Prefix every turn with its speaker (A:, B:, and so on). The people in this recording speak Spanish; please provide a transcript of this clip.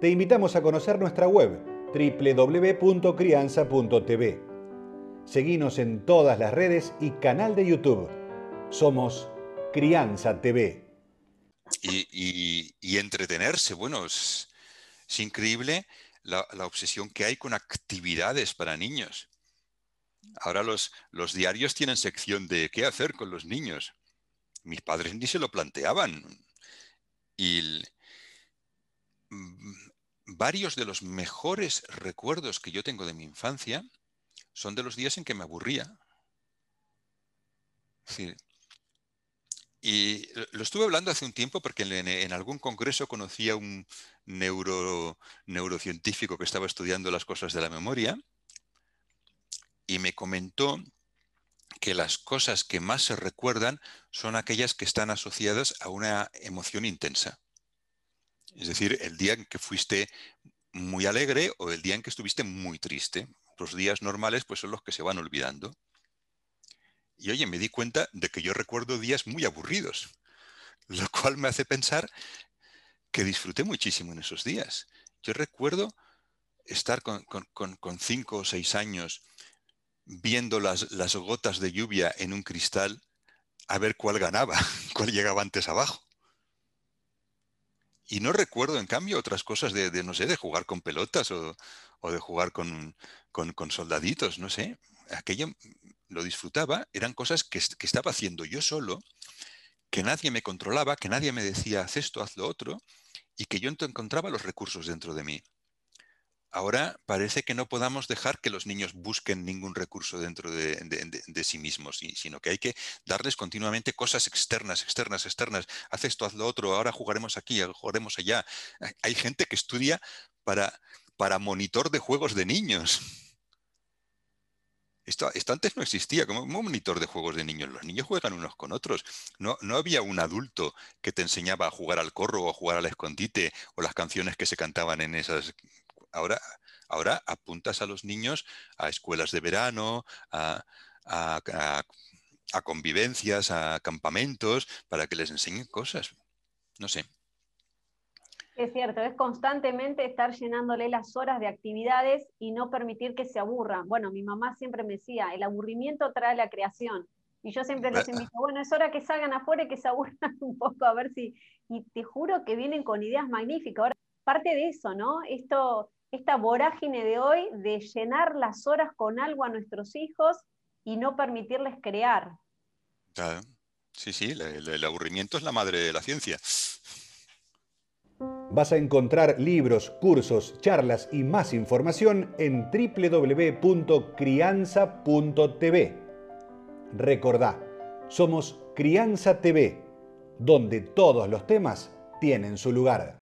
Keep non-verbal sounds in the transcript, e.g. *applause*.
A: Te invitamos a conocer nuestra web www.crianza.tv. Seguimos en todas las redes y canal de YouTube. Somos Crianza TV.
B: Y, entretenerse, bueno, es, increíble la obsesión que hay con actividades para niños. Ahora los, los diarios tienen sección de qué hacer con los niños. Mis padres ni se lo planteaban. Y varios de los mejores recuerdos que yo tengo de mi infancia son de los días en que me aburría. y lo estuve hablando hace un tiempo porque en, algún congreso conocí a un neuro, neurocientífico que estaba estudiando las cosas de la memoria y me comentó que las cosas que más se recuerdan son aquellas que están asociadas a una emoción intensa. Es decir, el día en que fuiste muy alegre o el día en que estuviste muy triste. Los días normales pues son los que se van olvidando. Y oye, me di cuenta de que yo recuerdo días muy aburridos, lo cual me hace pensar que disfruté muchísimo en esos días. Yo recuerdo estar con, con cinco o seis años viendo las, las gotas de lluvia en un cristal a ver cuál ganaba, *laughs* cuál llegaba antes abajo. Y no recuerdo, en cambio, otras cosas de, no sé, de jugar con pelotas o, de jugar con, soldaditos, no sé. Aquello lo disfrutaba, eran cosas que, que, estaba haciendo yo solo, que nadie me controlaba, que nadie me decía, haz esto, haz lo otro, y que yo encontraba los recursos dentro de mí. Ahora parece que no podamos dejar que los niños busquen ningún recurso dentro de, sí mismos, sino que hay que darles continuamente cosas externas, externas, externas. Haz esto, haz lo otro, ahora jugaremos aquí, jugaremos allá. Hay gente que estudia para, para monitor de juegos de niños. Esto, antes no existía como un monitor de juegos de niños. Los niños juegan unos con otros. No, no había un adulto que te enseñaba a jugar al corro o a jugar al escondite o las canciones que se cantaban en esas ahora, ahora apuntas a los niños a escuelas de verano, a, convivencias, a campamentos, para que les enseñen cosas. No sé.
C: Es cierto, es constantemente estar llenándole las horas de actividades y no permitir que se aburran. Bueno, mi mamá siempre me decía, el aburrimiento trae la creación. Y yo siempre les invito, *laughs* bueno, es hora que salgan afuera y que se aburran *laughs* un poco a ver si... Y te juro que vienen con ideas magníficas. Ahora, parte de eso, ¿no? Esto, esta vorágine de hoy de llenar las horas con algo a nuestros hijos y no permitirles crear.
B: Sí, sí, el, aburrimiento es la madre de la ciencia.
A: Vas a encontrar libros, cursos, charlas y más información en www.crianza.tv. Recordá, somos Crianza TV, donde todos los temas tienen su lugar.